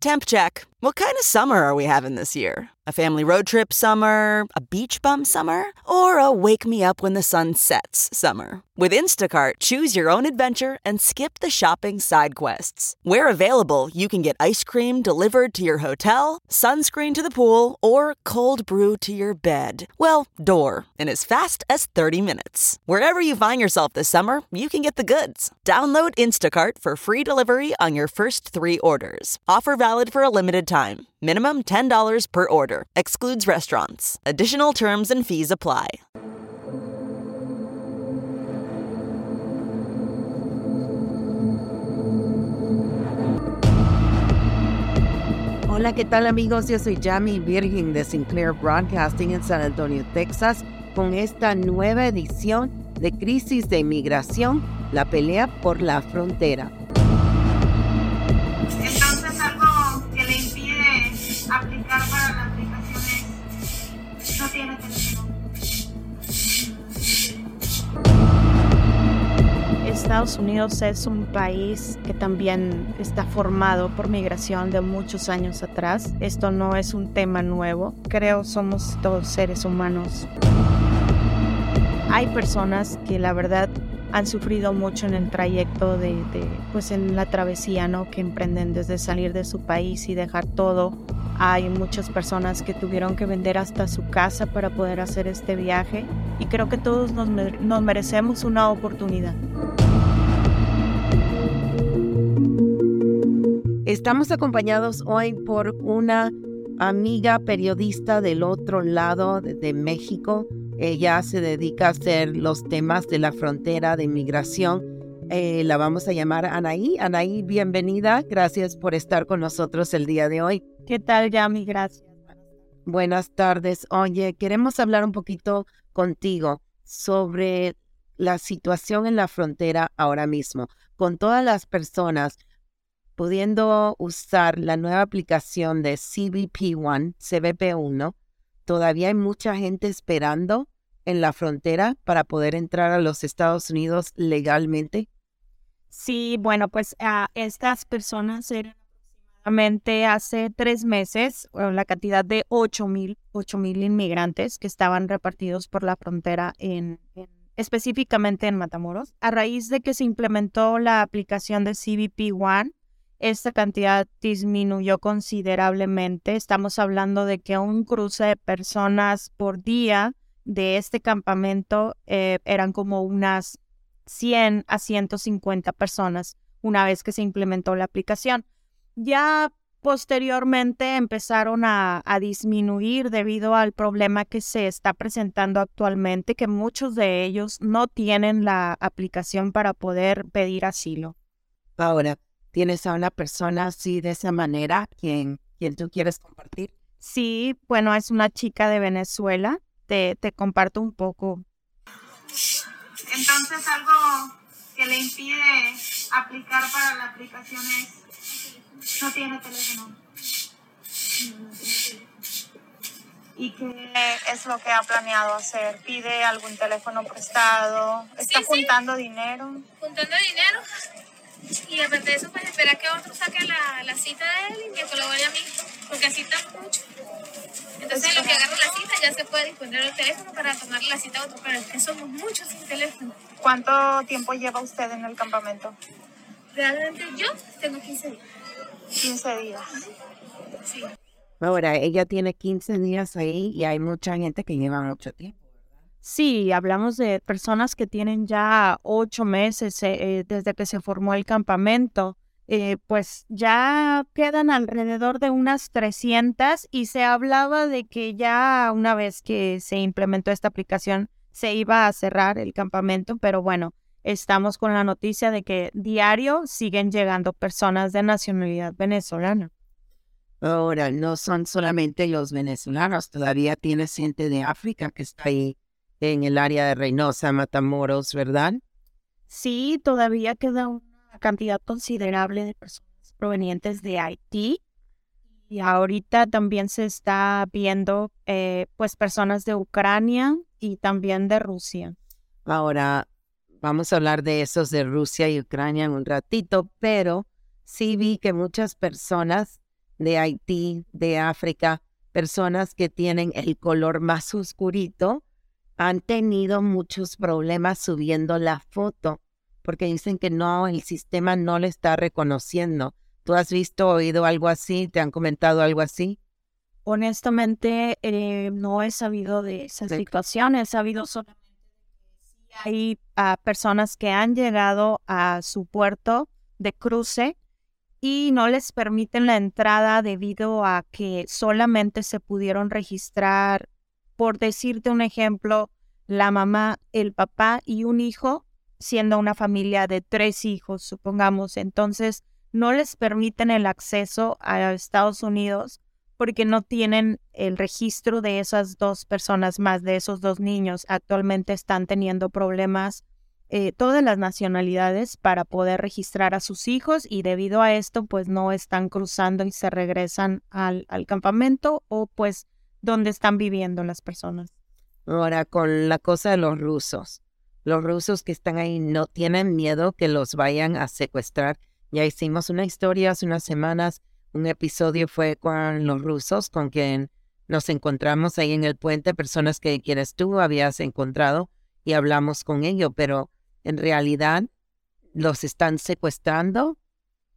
Temp check. What kind of summer are we having this year? A family road trip summer? A beach bum summer? Or a wake me up when the sun sets summer? With Instacart, choose your own adventure and skip the shopping side quests. Where available, you can get ice cream delivered to your hotel, sunscreen to the pool, or cold brew to your bed. Well, door, in as fast as 30 minutes. Wherever you find yourself this summer, you can get the goods. Download Instacart for free delivery on your first three orders. Offer valid for a limited time. Minimum $10 per order. Excludes restaurants. Additional terms and fees apply. Hola, ¿qué tal amigos? Yo soy Jamie Virgin de Sinclair Broadcasting en San Antonio, Texas, con esta nueva edición de Crisis de Inmigración, la pelea por la frontera. Estados Unidos es un país que también está formado por migración de muchos años atrás. Esto no es un tema nuevo. Creo somos todos seres humanos. Hay personas que la verdad han sufrido mucho en el trayecto de, de, pues en la travesía, ¿no? Que emprenden desde salir de su país y dejar todo. Hay muchas personas que tuvieron que vender hasta su casa para poder hacer este viaje y creo que todos nos, nos merecemos una oportunidad. Estamos acompañados hoy por una amiga periodista del otro lado de, de, México. Ella se dedica a hacer los temas de la frontera de inmigración. Eh, la vamos a llamar Anaí. Anaí, bienvenida. Gracias por estar con nosotros el día de hoy. ¿Qué tal, Yami? Gracias. Buenas tardes. Oye, queremos hablar un poquito contigo sobre la situación en la frontera ahora mismo, con todas las personas pudiendo usar la nueva aplicación de CBP One, CBP1, todavía hay mucha gente esperando en la frontera para poder entrar a los Estados Unidos legalmente. Sí, bueno, pues uh, estas personas eran aproximadamente hace tres meses la cantidad de 8 mil, 8 mil inmigrantes que estaban repartidos por la frontera en, en específicamente en Matamoros. A raíz de que se implementó la aplicación de CBP One, esta cantidad disminuyó considerablemente. Estamos hablando de que un cruce de personas por día de este campamento eh, eran como unas 100 a 150 personas una vez que se implementó la aplicación. Ya posteriormente empezaron a, a, disminuir debido al problema que se está presentando actualmente, que muchos de ellos no tienen la aplicación para poder pedir asilo. Ahora, tienes a una persona así de esa manera quien, quien tú quieres compartir? Sí, bueno, es una chica de Venezuela. Te, te comparto un poco. Entonces algo que le impide aplicar para la aplicación es no tiene teléfono. ¿Y qué es lo que ha planeado hacer? ¿Pide algún teléfono prestado? ¿Está Sí, sí. juntando dinero? juntando dinero y aparte de eso pues espera que otro saque la, la cita de él y que lo vaya a mí porque así está mucho entonces lo que agarra la cita ya se puede disponer el teléfono para tomar la cita a otro pero es que somos muchos sin teléfono ¿Cuánto tiempo lleva usted en el campamento? realmente yo tengo 15 días 15 días. sí Ahora, ella tiene 15 días ahí y hay mucha gente que lleva mucho tiempo. Sí, hablamos de personas que tienen ya ocho meses eh, eh, desde que se formó el campamento. Eh, pues ya quedan alrededor de unas 300 y se hablaba de que ya una vez que se implementó esta aplicación se iba a cerrar el campamento, pero bueno, estamos con la noticia de que diario siguen llegando personas de nacionalidad venezolana. Ahora, no son solamente los venezolanos, todavía tienes gente de África que está ahí en el área de Reynosa, Matamoros, ¿verdad? Sí, todavía queda una cantidad considerable de personas provenientes de Haití. Y ahorita también se está viendo eh, pues personas de Ucrania y también de Rusia. Ahora, vamos a hablar de esos de Rusia y Ucrania en un ratito, pero sí vi que muchas personas de Haití, de África, personas que tienen el color más oscurito, han tenido muchos problemas subiendo la foto porque dicen que no, el sistema no le está reconociendo. ¿Tú has visto, oído algo así? ¿Te han comentado algo así? Honestamente, eh, no he sabido de esa situación, he sabido solamente que hay ah, personas que han llegado a su puerto de cruce y no les permiten la entrada debido a que solamente se pudieron registrar, por decirte un ejemplo, la mamá, el papá y un hijo, siendo una familia de tres hijos, supongamos. Entonces, no les permiten el acceso a Estados Unidos porque no tienen el registro de esas dos personas más, de esos dos niños. Actualmente están teniendo problemas eh, todas las nacionalidades para poder registrar a sus hijos y debido a esto pues no están cruzando y se regresan al, al campamento o pues donde están viviendo las personas. Ahora, con la cosa de los rusos, los rusos que están ahí no tienen miedo que los vayan a secuestrar. Ya hicimos una historia hace unas semanas, un episodio fue con los rusos, con quien nos encontramos ahí en el puente, personas que quienes tú habías encontrado y hablamos con ellos, pero en realidad los están secuestrando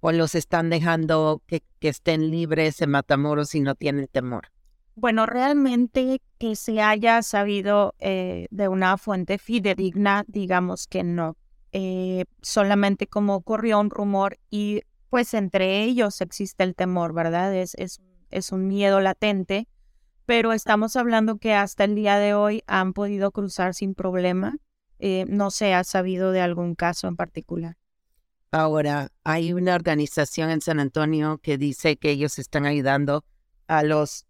o los están dejando que, estén libres en Matamoros y no tienen temor? Bueno, realmente que se haya sabido eh, de una fuente fidedigna, digamos que no. Eh, solamente como ocurrió un rumor y pues entre ellos existe el temor, ¿verdad? Es, es, es un miedo latente, pero estamos hablando que hasta el día de hoy han podido cruzar sin problema eh, no se ha sabido de algún caso en particular. Ahora, hay una organización en San Antonio que dice que ellos están ayudando a los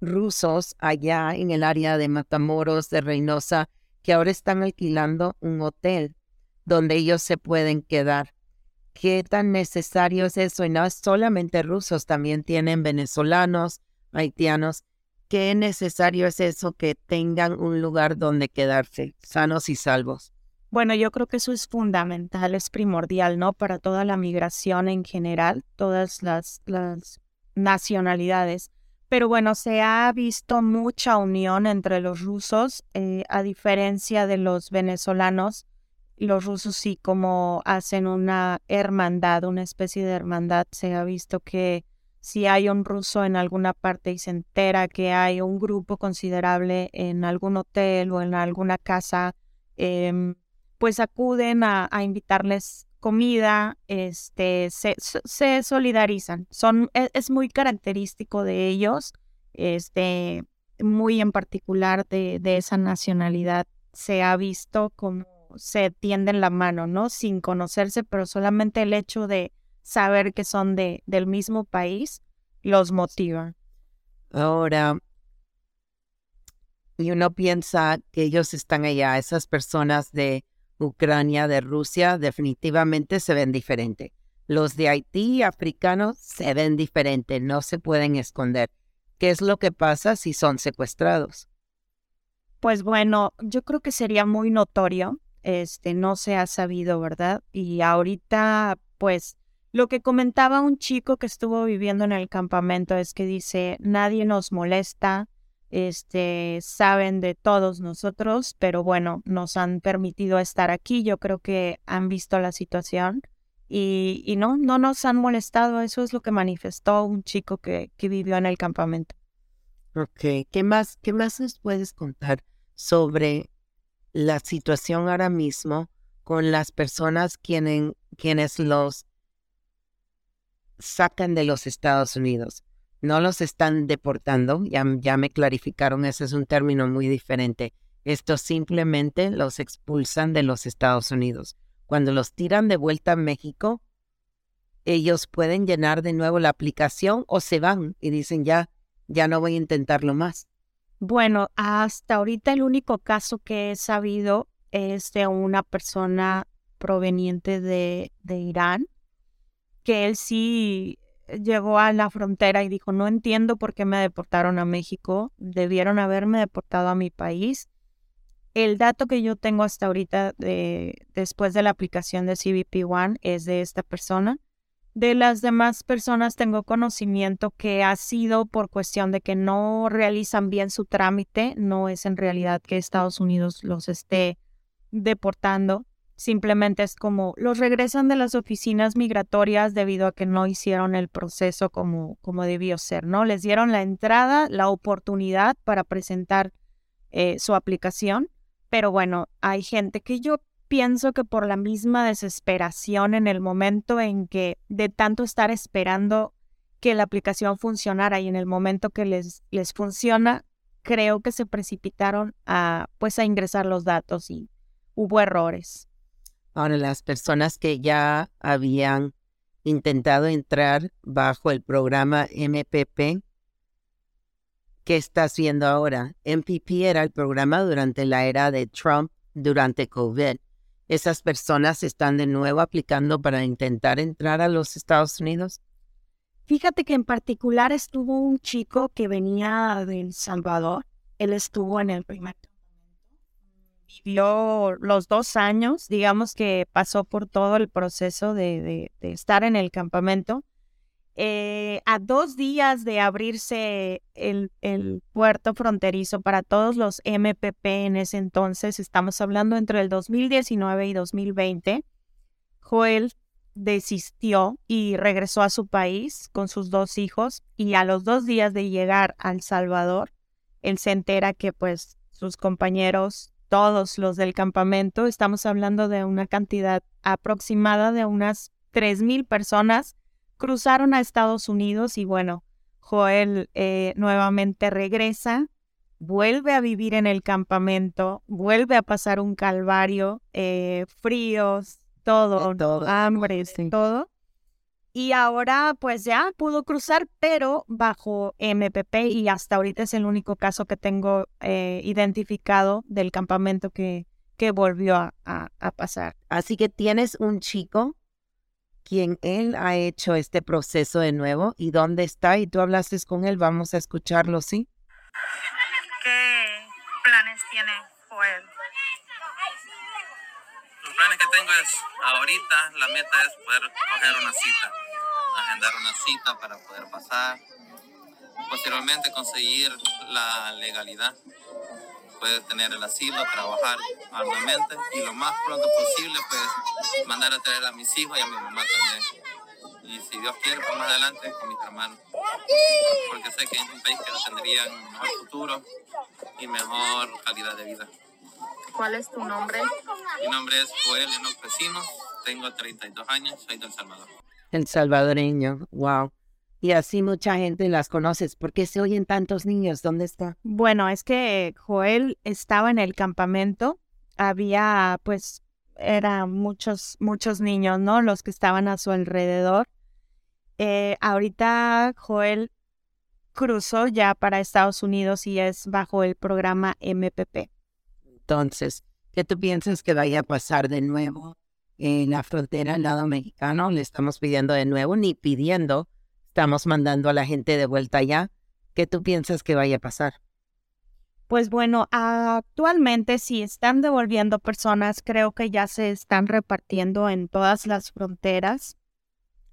rusos allá en el área de Matamoros, de Reynosa, que ahora están alquilando un hotel donde ellos se pueden quedar. ¿Qué tan necesario es eso? Y no solamente rusos, también tienen venezolanos, haitianos qué necesario es eso que tengan un lugar donde quedarse sanos y salvos. Bueno, yo creo que eso es fundamental, es primordial, ¿no? Para toda la migración en general, todas las, las nacionalidades. Pero bueno, se ha visto mucha unión entre los rusos, eh, a diferencia de los venezolanos. Los rusos sí como hacen una hermandad, una especie de hermandad. Se ha visto que si hay un ruso en alguna parte y se entera que hay un grupo considerable en algún hotel o en alguna casa, em, pues acuden a, invitarles comida, este, se, se solidarizan. Son, es, es, muy característico de ellos, este, muy en particular de, de esa nacionalidad. Se ha visto como se tienden la mano, ¿no? Sin conocerse, pero solamente el hecho de saber que son de, del mismo país los motiva. Ahora, y uno piensa que ellos están allá, esas personas de Ucrania, de Rusia, definitivamente se ven diferente. Los de Haití, africanos, se ven diferente, no se pueden esconder. ¿Qué es lo que pasa si son secuestrados? Pues bueno, yo creo que sería muy notorio, este, no se ha sabido, ¿verdad? Y ahorita, pues, lo que comentaba un chico que estuvo viviendo en el campamento es que dice, nadie nos molesta, este, saben de todos nosotros, pero bueno, nos han permitido estar aquí. Yo creo que han visto la situación y, y no, no nos han molestado. Eso es lo que manifestó un chico que, que vivió en el campamento. Ok, ¿qué más, qué más nos puedes contar sobre la situación ahora mismo con las personas quienes, quienes los sacan de los Estados Unidos. No los están deportando, ya, me clarificaron, ese es un término muy diferente. Estos simplemente los expulsan de los Estados Unidos. Cuando los tiran de vuelta a México, ellos pueden llenar de nuevo la aplicación o se van y dicen ya, ya no voy a intentarlo más. Bueno, hasta ahorita el único caso que he sabido es de una persona proveniente de Irán que él sí llegó a la frontera y dijo, no entiendo por qué me deportaron a México, debieron haberme deportado a mi país. El dato que yo tengo hasta ahorita de, después de la aplicación de CBP One es de esta persona. De las demás personas tengo conocimiento que ha sido por cuestión de que no realizan bien su trámite, no es en realidad que Estados Unidos los esté deportando, simplemente es como los regresan de las oficinas migratorias debido a que no hicieron el proceso como, como debió ser, ¿no? Les dieron la entrada, la oportunidad para presentar eh, su aplicación, pero bueno, hay gente que yo pienso que por la misma desesperación en el momento en que de tanto estar esperando que la aplicación funcionara y en el momento que les, les funciona, creo que se precipitaron a pues a ingresar los datos y hubo errores. Ahora, las personas que ya habían intentado entrar bajo el programa MPP, ¿qué estás viendo ahora? MPP era el programa durante la era de Trump, durante COVID esas personas están de nuevo aplicando para intentar entrar a los Estados Unidos? Fíjate que en particular estuvo un chico que venía de El Salvador. Él estuvo en el primer vivió los dos años, digamos que pasó por todo el proceso de, de estar en el campamento eh, a dos días de abrirse el, el, puerto fronterizo para todos los MPP en ese entonces, estamos hablando entre el 2019 y 2020, Joel desistió y regresó a su país con sus dos hijos y a los dos días de llegar a El Salvador, él se entera que pues sus compañeros, todos los del campamento, estamos hablando de una cantidad aproximada de unas 3.000 personas, cruzaron a Estados Unidos y bueno, Joel eh, nuevamente regresa, vuelve a vivir en el campamento, vuelve a pasar un calvario, eh, fríos, todo, todo. hambre, todo. Y ahora pues ya pudo cruzar, pero bajo MPP y hasta ahorita es el único caso que tengo eh, identificado del campamento que, que volvió a, a pasar. Así que tienes un chico quien él ha hecho este proceso de nuevo y dónde está y tú hablaste con él, vamos a escucharlo, ¿sí? ¿Qué planes tiene Joel? Planes que tengo es, ahorita la meta es poder coger una cita, agendar una cita para poder pasar, posteriormente conseguir la legalidad puede tener el asilo, trabajar arduamente y lo más pronto posible pues mandar a traer a mis hijos y a mi mamá también. Y si Dios quiere, pues más adelante con mis hermanos. Porque sé que es un país que tendrían mejor futuro y mejor calidad de vida. ¿Cuál es tu nombre? Mi nombre es Joel Enoch Vecinos, tengo 32 años, soy del Salvador. El salvadoreño, wow. Y así mucha gente las conoces. ¿Por qué se oyen tantos niños? ¿Dónde está? Bueno, es que Joel estaba en el campamento. Había, pues, eran muchos, muchos niños, ¿no? Los que estaban a su alrededor. Eh, ahorita Joel cruzó ya para Estados Unidos y es bajo el programa MPP. Entonces, ¿qué tú piensas que vaya a pasar de nuevo en la frontera al lado mexicano? Le estamos pidiendo de nuevo, ni pidiendo, estamos mandando a la gente de vuelta allá. ¿Qué tú piensas que vaya a pasar? Pues bueno, actualmente si están devolviendo personas, creo que ya se están repartiendo en todas las fronteras.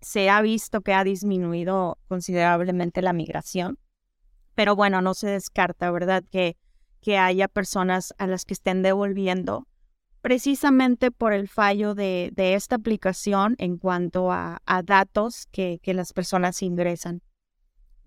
Se ha visto que ha disminuido considerablemente la migración, pero bueno, no se descarta, ¿verdad? Que, que haya personas a las que estén devolviendo precisamente por el fallo de, esta aplicación en cuanto a, datos que, las personas ingresan.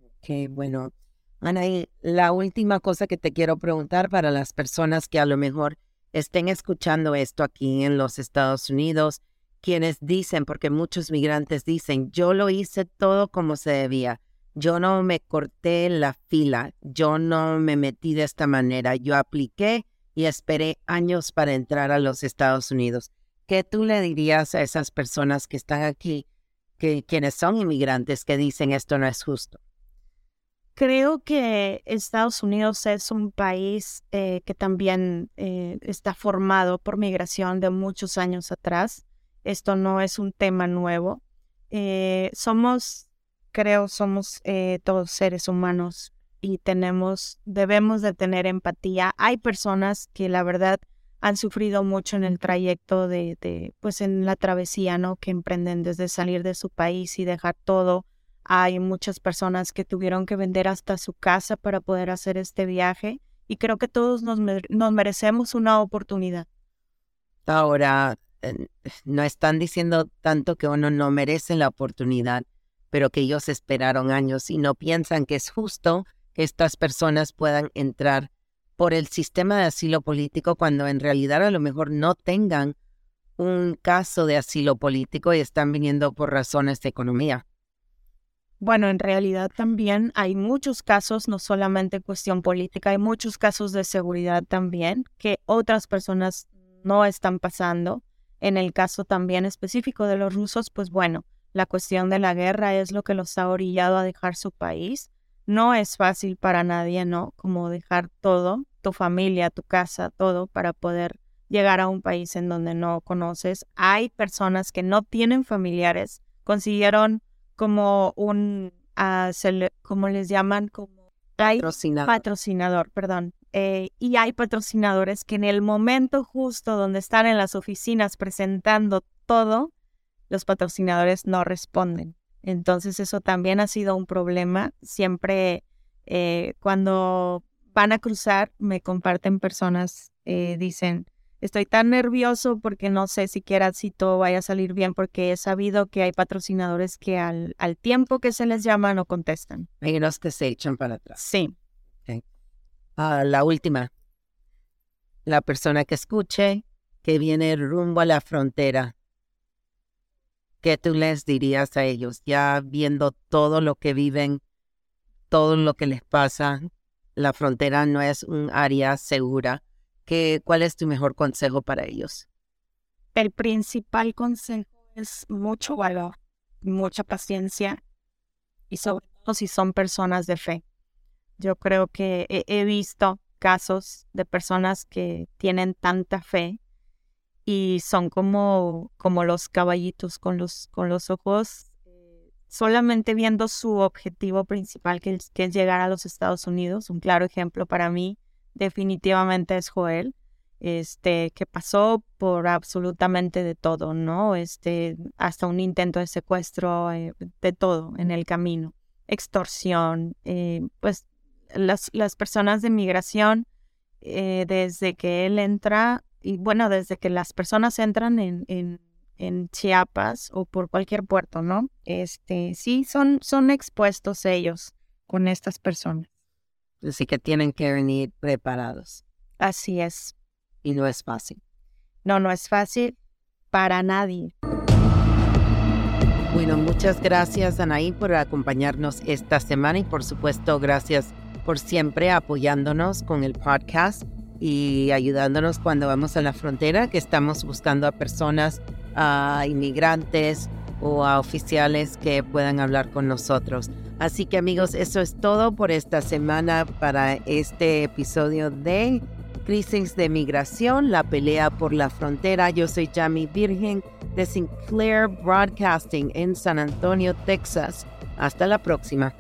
Ok, bueno. Ana, la última cosa que te quiero preguntar para las personas que a lo mejor estén escuchando esto aquí en los Estados Unidos, quienes dicen, porque muchos migrantes dicen, yo lo hice todo como se debía, yo no me corté la fila, yo no me metí de esta manera, yo apliqué y esperé años para entrar a los Estados Unidos. ¿Qué tú le dirías a esas personas que están aquí, que quienes son inmigrantes, que dicen esto no es justo? Creo que Estados Unidos es un país eh, que también eh, está formado por migración de muchos años atrás. Esto no es un tema nuevo. Eh, somos, creo, somos todos seres humanos y tenemos, debemos de tener empatía. Hay personas que la verdad han sufrido mucho en el trayecto de, de, pues en la travesía, ¿no? Que emprenden desde salir de su país y dejar todo. Hay muchas personas que tuvieron que vender hasta su casa para poder hacer este viaje y creo que todos nos, nos merecemos una oportunidad. Ahora, no están diciendo tanto que uno no merece la oportunidad, pero que ellos esperaron años y no piensan que es justo que estas personas puedan entrar por el sistema de asilo político cuando en realidad a lo mejor no tengan un caso de asilo político y están viniendo por razones de economía. Bueno, en realidad también hay muchos casos, no solamente cuestión política, hay muchos casos de seguridad también que otras personas no están pasando. En el caso también específico de los rusos, pues bueno, la cuestión de la guerra es lo que los ha orillado a dejar su país. No es fácil para nadie, ¿no? Como dejar todo tu familia, tu casa, todo para poder llegar a un país en donde no conoces. Hay personas que no tienen familiares, consiguieron como un, uh, como les llaman, como patrocinador, patrocinador perdón. Eh, y hay patrocinadores que en el momento justo donde están en las oficinas presentando todo, los patrocinadores no responden. Entonces eso también ha sido un problema. Siempre eh, cuando van a cruzar, me comparten personas, eh, dicen, estoy tan nervioso porque no sé siquiera si todo vaya a salir bien porque he sabido que hay patrocinadores que al, al tiempo que se les llama no contestan. Hay unos que se echan para atrás. Sí. Ah, la última. La persona que escuche que viene rumbo a la frontera. ¿Qué tú les dirías a ellos? Ya viendo todo lo que viven, todo lo que les pasa, la frontera no es un área segura. ¿Qué, ¿Cuál es tu mejor consejo para ellos? El principal consejo es mucho valor, mucha paciencia y sobre todo si son personas de fe. Yo creo que he, visto casos de personas que tienen tanta fe y son como, como los caballitos con los, con los ojos solamente viendo su objetivo principal, que es, llegar a los Estados Unidos. Un claro ejemplo para mí definitivamente es Joel, este, que pasó por absolutamente de todo, ¿no? Este, hasta un intento de secuestro, eh, de todo en el camino, extorsión, eh, pues las, las, personas de migración, eh, desde que él entra, y bueno, desde que las personas entran en, en en Chiapas o por cualquier puerto, ¿no? Este, sí, son, son expuestos ellos con estas personas. Así que tienen que venir preparados. Así es. Y no es fácil. No, no es fácil para nadie. Bueno, muchas gracias Anaí por acompañarnos esta semana y por supuesto gracias por siempre apoyándonos con el podcast y ayudándonos cuando vamos a la frontera, que estamos buscando a personas a inmigrantes o a oficiales que puedan hablar con nosotros. Así que amigos, eso es todo por esta semana para este episodio de Crisis de Migración, la pelea por la frontera. Yo soy Jamie Virgen de Sinclair Broadcasting en San Antonio, Texas. Hasta la próxima.